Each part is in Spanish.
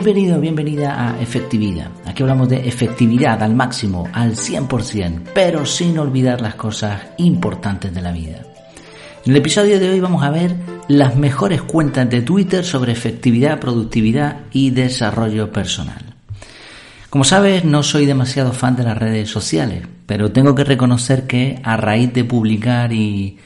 Bienvenido, bienvenida a Efectividad. Aquí hablamos de efectividad al máximo, al 100%, pero sin olvidar las cosas importantes de la vida. En el episodio de hoy vamos a ver las mejores cuentas de Twitter sobre efectividad, productividad y desarrollo personal. Como sabes, no soy demasiado fan de las redes sociales, pero tengo que reconocer que a raíz de publicar y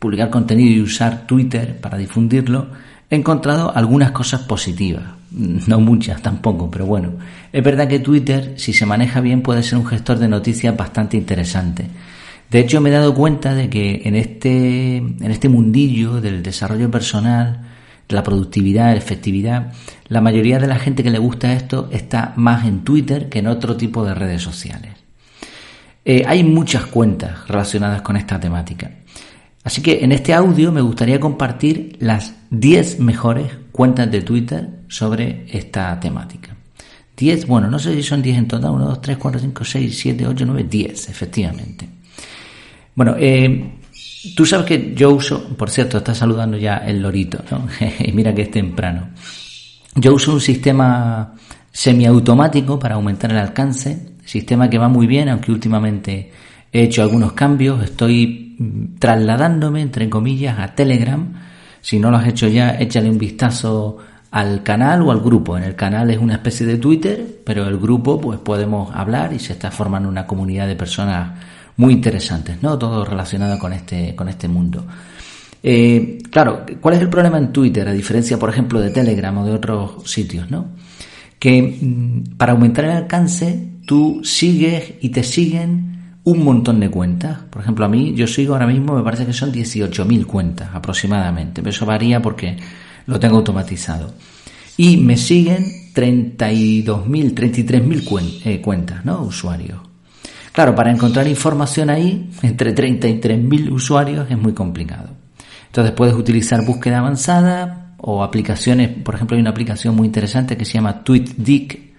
publicar contenido y usar Twitter para difundirlo, he encontrado algunas cosas positivas. No muchas tampoco, pero bueno. Es verdad que Twitter, si se maneja bien, puede ser un gestor de noticias bastante interesante. De hecho, me he dado cuenta de que en este, en este mundillo del desarrollo personal, la productividad, la efectividad, la mayoría de la gente que le gusta esto está más en Twitter que en otro tipo de redes sociales. Eh, hay muchas cuentas relacionadas con esta temática. Así que en este audio me gustaría compartir las 10 mejores cuentas de Twitter sobre esta temática. 10, bueno, no sé si son 10 en total, 1, 2, 3, 4, 5, 6, 7, 8, 9, 10, efectivamente. Bueno, eh, tú sabes que yo uso, por cierto, está saludando ya el lorito, ¿no? Mira que es temprano. Yo uso un sistema semiautomático para aumentar el alcance, sistema que va muy bien, aunque últimamente he hecho algunos cambios, estoy trasladándome, entre comillas, a Telegram. Si no lo has hecho ya, échale un vistazo al canal o al grupo. En el canal es una especie de Twitter, pero el grupo pues podemos hablar y se está formando una comunidad de personas muy interesantes, ¿no? Todo relacionado con este, con este mundo. Eh, claro, ¿cuál es el problema en Twitter? A diferencia, por ejemplo, de Telegram o de otros sitios, ¿no? Que mm, para aumentar el alcance, tú sigues y te siguen un montón de cuentas. Por ejemplo, a mí, yo sigo ahora mismo, me parece que son 18.000 cuentas aproximadamente. Pero eso varía porque lo tengo automatizado. Y me siguen 32.000, 33.000 eh, cuentas, ¿no? Usuarios. Claro, para encontrar información ahí, entre 33.000 usuarios, es muy complicado. Entonces puedes utilizar búsqueda avanzada o aplicaciones, por ejemplo, hay una aplicación muy interesante que se llama TweetDeck,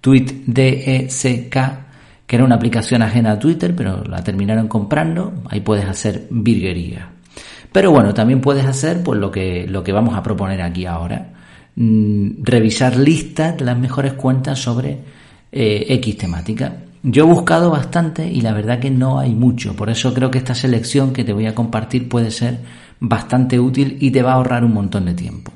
TweetDeck, que era una aplicación ajena a Twitter, pero la terminaron comprando, ahí puedes hacer virguería. Pero bueno, también puedes hacer pues lo que, lo que vamos a proponer aquí ahora. Mm, revisar listas de las mejores cuentas sobre eh, X temática. Yo he buscado bastante y la verdad que no hay mucho. Por eso creo que esta selección que te voy a compartir puede ser bastante útil y te va a ahorrar un montón de tiempo.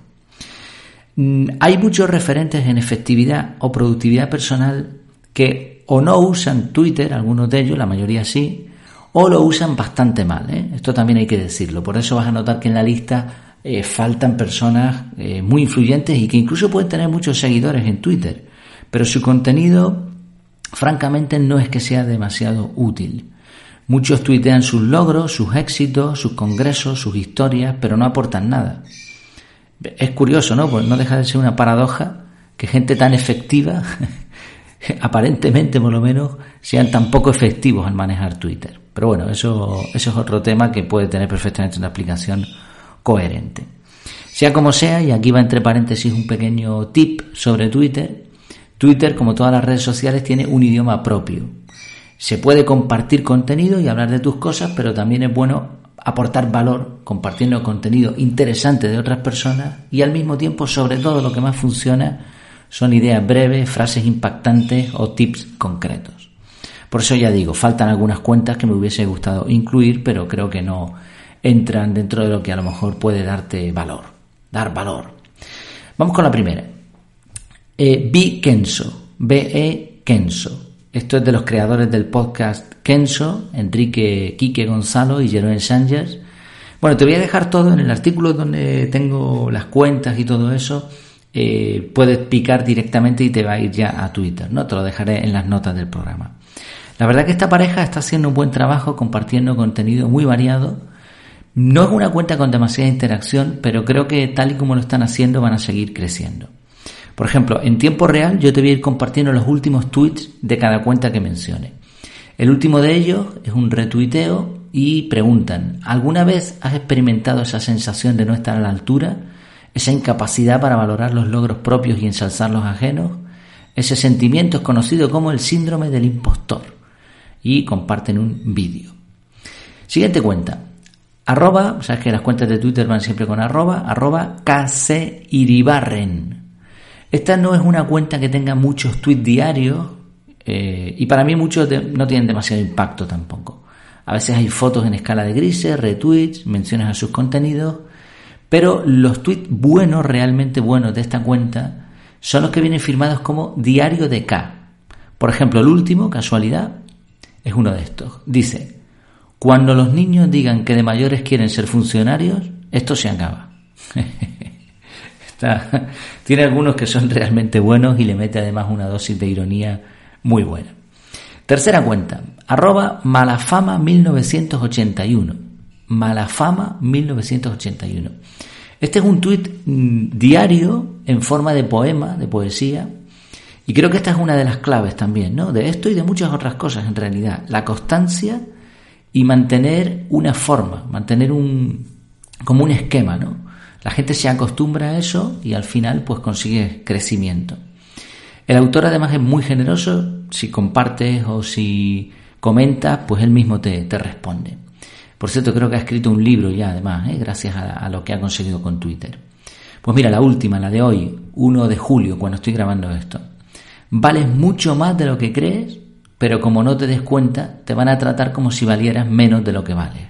Mm, hay muchos referentes en efectividad o productividad personal que o no usan Twitter, algunos de ellos, la mayoría sí, o lo usan bastante mal. ¿eh? Esto también hay que decirlo. Por eso vas a notar que en la lista eh, faltan personas eh, muy influyentes y que incluso pueden tener muchos seguidores en Twitter. Pero su contenido, francamente, no es que sea demasiado útil. Muchos tuitean sus logros, sus éxitos, sus congresos, sus historias, pero no aportan nada. Es curioso, ¿no? Pues no deja de ser una paradoja que gente tan efectiva aparentemente por lo menos sean tan poco efectivos al manejar Twitter. Pero bueno, eso, eso es otro tema que puede tener perfectamente una aplicación coherente. Sea como sea, y aquí va entre paréntesis un pequeño tip sobre Twitter, Twitter, como todas las redes sociales, tiene un idioma propio. Se puede compartir contenido y hablar de tus cosas, pero también es bueno aportar valor compartiendo contenido interesante de otras personas y al mismo tiempo, sobre todo, lo que más funciona son ideas breves, frases impactantes o tips concretos. Por eso ya digo, faltan algunas cuentas que me hubiese gustado incluir, pero creo que no entran dentro de lo que a lo mejor puede darte valor, dar valor. Vamos con la primera. Eh, B. Kenso, B-E Kenso. Esto es de los creadores del podcast Kenso, Enrique Quique Gonzalo y Jerome Sánchez. Bueno, te voy a dejar todo en el artículo donde tengo las cuentas y todo eso eh, puedes picar directamente y te va a ir ya a Twitter, ¿no? Te lo dejaré en las notas del programa. La verdad que esta pareja está haciendo un buen trabajo compartiendo contenido muy variado. No es una cuenta con demasiada interacción, pero creo que tal y como lo están haciendo van a seguir creciendo. Por ejemplo, en tiempo real yo te voy a ir compartiendo los últimos tweets de cada cuenta que mencione. El último de ellos es un retuiteo y preguntan, ¿alguna vez has experimentado esa sensación de no estar a la altura? Esa incapacidad para valorar los logros propios y ensalzar los ajenos, ese sentimiento es conocido como el síndrome del impostor y comparten un vídeo. Siguiente cuenta, arroba, sabes que las cuentas de Twitter van siempre con arroba, arroba iribarren. Esta no es una cuenta que tenga muchos tweets diarios eh, y para mí muchos no tienen demasiado impacto tampoco. A veces hay fotos en escala de grises, retweets, menciones a sus contenidos, pero los tweets buenos, realmente buenos de esta cuenta, son los que vienen firmados como diario de K. Por ejemplo, el último, casualidad, es uno de estos. Dice, cuando los niños digan que de mayores quieren ser funcionarios, esto se acaba. tiene algunos que son realmente buenos y le mete además una dosis de ironía muy buena. Tercera cuenta, arroba malafama 1981. Malafama 1981. Este es un tuit mm, diario en forma de poema, de poesía, y creo que esta es una de las claves también, ¿no? De esto y de muchas otras cosas en realidad. La constancia y mantener una forma, mantener un, como un esquema, ¿no? La gente se acostumbra a eso y al final pues consigue crecimiento. El autor además es muy generoso, si compartes o si comentas, pues él mismo te, te responde. Por cierto, creo que ha escrito un libro ya, además, ¿eh? gracias a, lo que ha conseguido con Twitter. Pues mira, la última, la de hoy, 1 de julio, cuando estoy grabando esto. Vales mucho más de lo que crees, pero como no te des cuenta, te van a tratar como si valieras menos de lo que vales.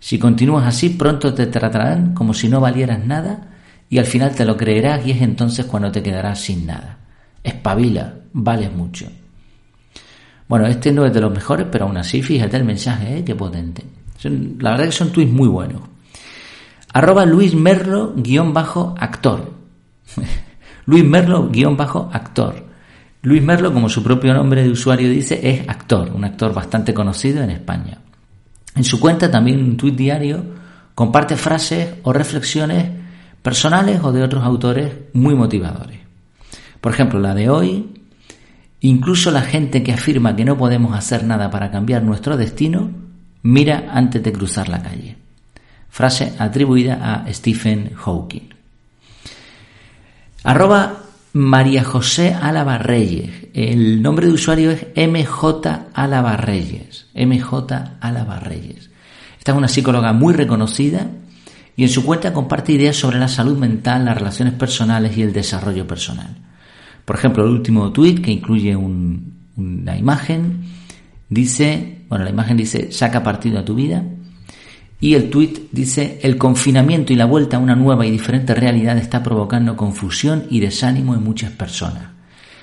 Si continúas así, pronto te tratarán como si no valieras nada y al final te lo creerás y es entonces cuando te quedarás sin nada. Espabila, vales mucho. Bueno, este no es de los mejores, pero aún así, fíjate el mensaje, ¿eh? qué potente la verdad que son tweets muy buenos. Arroba Luis Merlo guion bajo actor. Luis Merlo guion bajo actor. Luis Merlo, como su propio nombre de usuario dice, es actor, un actor bastante conocido en España. En su cuenta también un tuit diario comparte frases o reflexiones personales o de otros autores muy motivadores. Por ejemplo, la de hoy, incluso la gente que afirma que no podemos hacer nada para cambiar nuestro destino Mira antes de cruzar la calle. Frase atribuida a Stephen Hawking. Arroba María José Álava Reyes. El nombre de usuario es MJ Álava Reyes. MJ Álava Reyes. Esta es una psicóloga muy reconocida y en su cuenta comparte ideas sobre la salud mental, las relaciones personales y el desarrollo personal. Por ejemplo, el último tuit que incluye una imagen dice bueno, la imagen dice, saca partido a tu vida. Y el tweet dice, el confinamiento y la vuelta a una nueva y diferente realidad está provocando confusión y desánimo en muchas personas.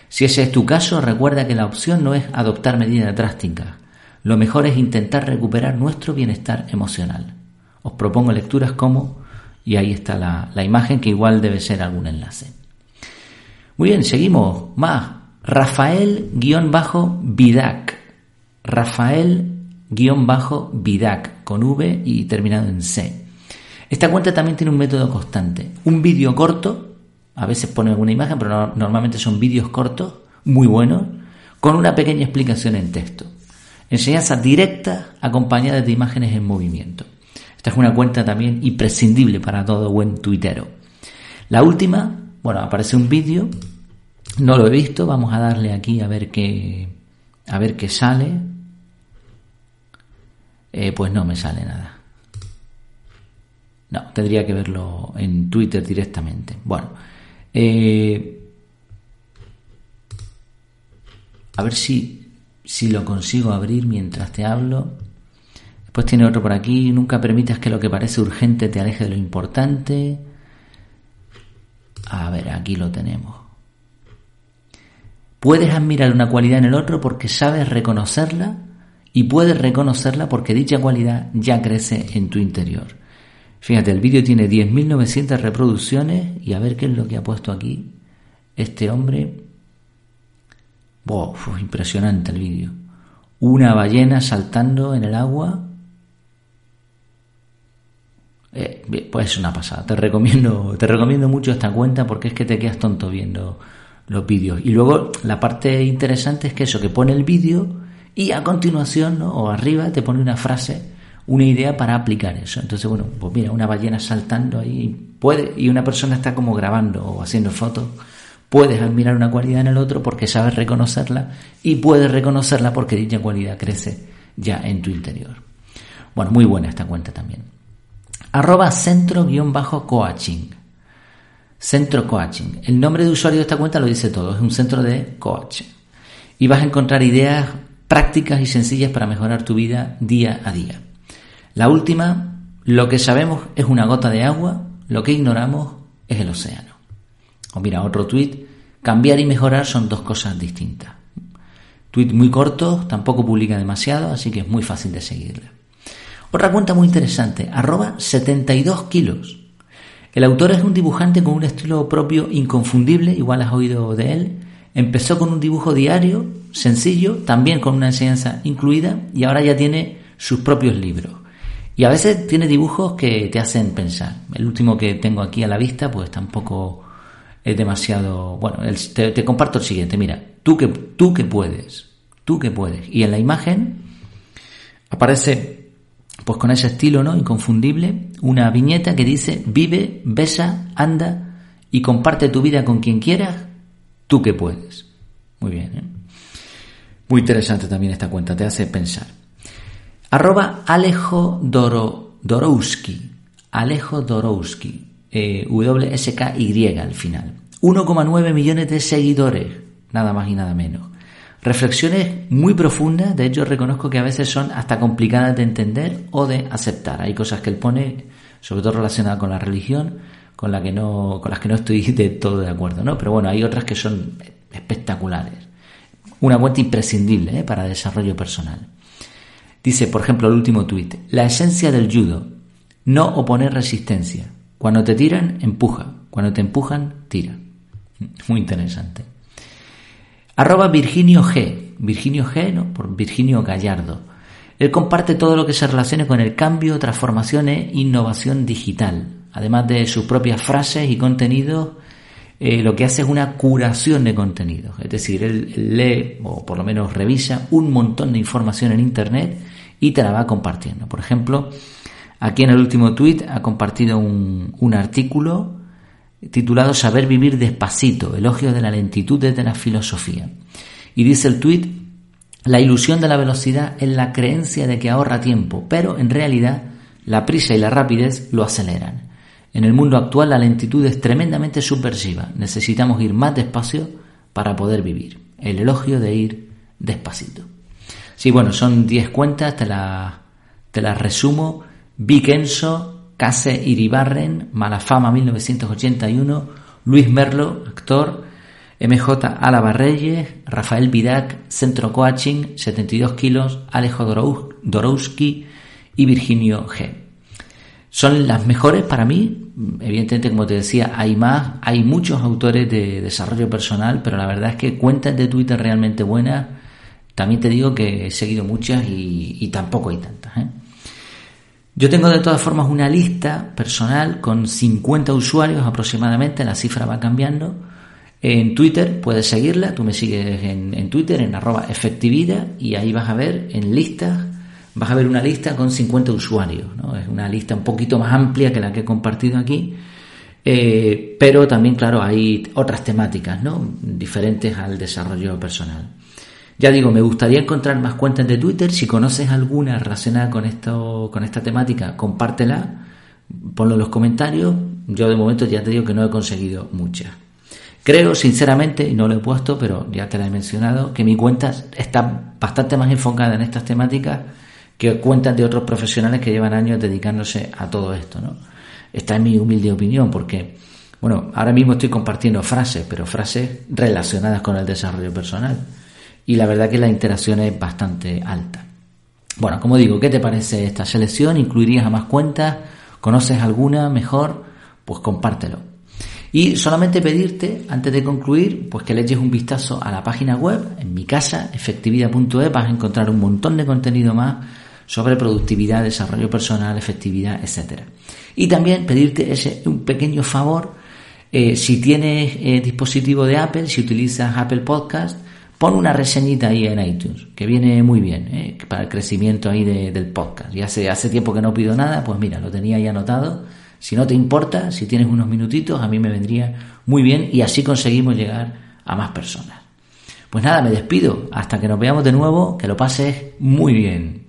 Si ese es tu caso, recuerda que la opción no es adoptar medidas drásticas. Lo mejor es intentar recuperar nuestro bienestar emocional. Os propongo lecturas como, y ahí está la, la imagen que igual debe ser algún enlace. Muy bien, seguimos. Más. Rafael-Vidac Rafael-Vidac con V y terminado en C. Esta cuenta también tiene un método constante. Un vídeo corto, a veces pone alguna imagen, pero normalmente son vídeos cortos, muy buenos, con una pequeña explicación en texto. Enseñanza directa acompañada de imágenes en movimiento. Esta es una cuenta también imprescindible para todo buen tuitero. La última, bueno, aparece un vídeo, no lo he visto, vamos a darle aquí a ver qué, a ver qué sale. Eh, pues no me sale nada. No, tendría que verlo en Twitter directamente. Bueno, eh, a ver si, si lo consigo abrir mientras te hablo. Después tiene otro por aquí. Nunca permitas que lo que parece urgente te aleje de lo importante. A ver, aquí lo tenemos. Puedes admirar una cualidad en el otro porque sabes reconocerla y puedes reconocerla porque dicha cualidad ya crece en tu interior. Fíjate, el vídeo tiene 10.900 reproducciones y a ver qué es lo que ha puesto aquí este hombre. Wow, impresionante el vídeo. Una ballena saltando en el agua. Eh, pues es una pasada. Te recomiendo, te recomiendo mucho esta cuenta porque es que te quedas tonto viendo los vídeos. Y luego la parte interesante es que eso, que pone el vídeo y a continuación, ¿no? o arriba, te pone una frase, una idea para aplicar eso. Entonces, bueno, pues mira, una ballena saltando ahí, puede, y una persona está como grabando o haciendo fotos, puedes admirar una cualidad en el otro porque sabes reconocerla y puedes reconocerla porque dicha cualidad crece ya en tu interior. Bueno, muy buena esta cuenta también. Arroba centro-coaching. Centro Coaching. El nombre de usuario de esta cuenta lo dice todo, es un centro de coaching. Y vas a encontrar ideas prácticas y sencillas para mejorar tu vida día a día. La última, lo que sabemos es una gota de agua, lo que ignoramos es el océano. O mira, otro tweet, cambiar y mejorar son dos cosas distintas. Tweet muy corto, tampoco publica demasiado, así que es muy fácil de seguirle. Otra cuenta muy interesante, arroba 72 kilos. El autor es un dibujante con un estilo propio inconfundible, igual has oído de él. Empezó con un dibujo diario, sencillo, también con una enseñanza incluida, y ahora ya tiene sus propios libros. Y a veces tiene dibujos que te hacen pensar. El último que tengo aquí a la vista, pues tampoco es demasiado. Bueno, te, comparto el siguiente. Mira, tú que, tú que puedes, tú que puedes. Y en la imagen aparece, pues con ese estilo, ¿no? Inconfundible, una viñeta que dice: Vive, besa, anda y comparte tu vida con quien quieras, tú que puedes. Muy bien, ¿eh? Muy interesante también esta cuenta, te hace pensar. Arroba Alejo Dorowski. Alejo Dorowski. Eh, WSKY al final. 1,9 millones de seguidores. Nada más y nada menos. Reflexiones muy profundas, de hecho reconozco que a veces son hasta complicadas de entender o de aceptar. Hay cosas que él pone, sobre todo relacionadas con la religión, con, la que no, con las que no estoy de todo de acuerdo, ¿no? Pero bueno, hay otras que son espectaculares. Una cuenta imprescindible ¿eh? para desarrollo personal. Dice, por ejemplo, el último tuit, la esencia del judo, no oponer resistencia. Cuando te tiran, empuja. Cuando te empujan, tira. Muy interesante. Arroba Virginio G. Virginio G, ¿no? Por Virginio Gallardo. Él comparte todo lo que se relacione con el cambio, transformación e innovación digital. Además de sus propias frases y contenidos, eh, lo que hace es una curación de contenidos. Es decir, él lee o por lo menos revisa un montón de información en Internet y te la va compartiendo. Por ejemplo, aquí en el último tuit ha compartido un, artículo titulado Saber vivir despacito, elogio de la lentitud desde la filosofía. Y dice el tuit, la ilusión de la velocidad es la creencia de que ahorra tiempo, pero en realidad la prisa y la rapidez lo aceleran. En el mundo actual la lentitud es tremendamente subversiva. Necesitamos ir más despacio para poder vivir. El elogio de ir despacito. Sí, bueno, son 10 cuentas, te las la resumo. Vicenzo, Case Iribarren, Malafama 1981, Luis Merlo, actor, MJ Álava Reyes, Rafael Vidac, Centro Coaching, 72 kilos, Alejo Dorowski y Virginio G. Son las mejores para mí. Evidentemente, como te decía, hay más, hay muchos autores de desarrollo personal, pero la verdad es que cuentas de Twitter realmente buenas también te digo que he seguido muchas y, tampoco hay tantas. ¿eh? Yo tengo de todas formas una lista personal con 50 usuarios aproximadamente, la cifra va cambiando. En Twitter puedes seguirla, tú me sigues en, Twitter en arroba efectividad y ahí vas a ver en listas, vas a ver una lista con 50 usuarios. Es una lista un poquito más amplia que la que he compartido aquí. Eh, pero también, claro, hay otras temáticas. Diferentes al desarrollo personal. Ya digo, me gustaría encontrar más cuentas de Twitter. Si conoces alguna relacionada con esto, con esta temática, compártela, ponlo en los comentarios. Yo de momento ya te digo que no he conseguido muchas. Creo, sinceramente, y no lo he puesto, pero ya te la he mencionado, que mi cuenta está bastante más enfocada en estas temáticas que cuentas de otros profesionales que llevan años dedicándose a todo esto, ¿no? Esta es mi humilde opinión, porque, bueno, ahora mismo estoy compartiendo frases, pero frases relacionadas con el desarrollo personal y la verdad que la interacción es bastante alta. Bueno, como digo, ¿qué te parece esta selección? ¿Incluirías a más cuentas? ¿Conoces alguna mejor? Pues compártelo. Y solamente pedirte, antes de concluir, pues que le eches un vistazo a la página web, en mi casa, efectividad.es, vas a encontrar un montón de contenido más sobre productividad, desarrollo personal, efectividad, etc. Y también pedirte ese un pequeño favor, eh, si tienes eh, dispositivo de Apple, si utilizas Apple Podcast, pon una reseñita ahí en iTunes, que viene muy bien ¿eh? para el crecimiento ahí del podcast. Y hace, hace tiempo que no pido nada, pues mira, lo tenía ya anotado. Si no te importa, si tienes unos minutitos, a mí me vendría muy bien y así conseguimos llegar a más personas. Pues nada, me despido. Hasta que nos veamos de nuevo, que lo pases muy bien.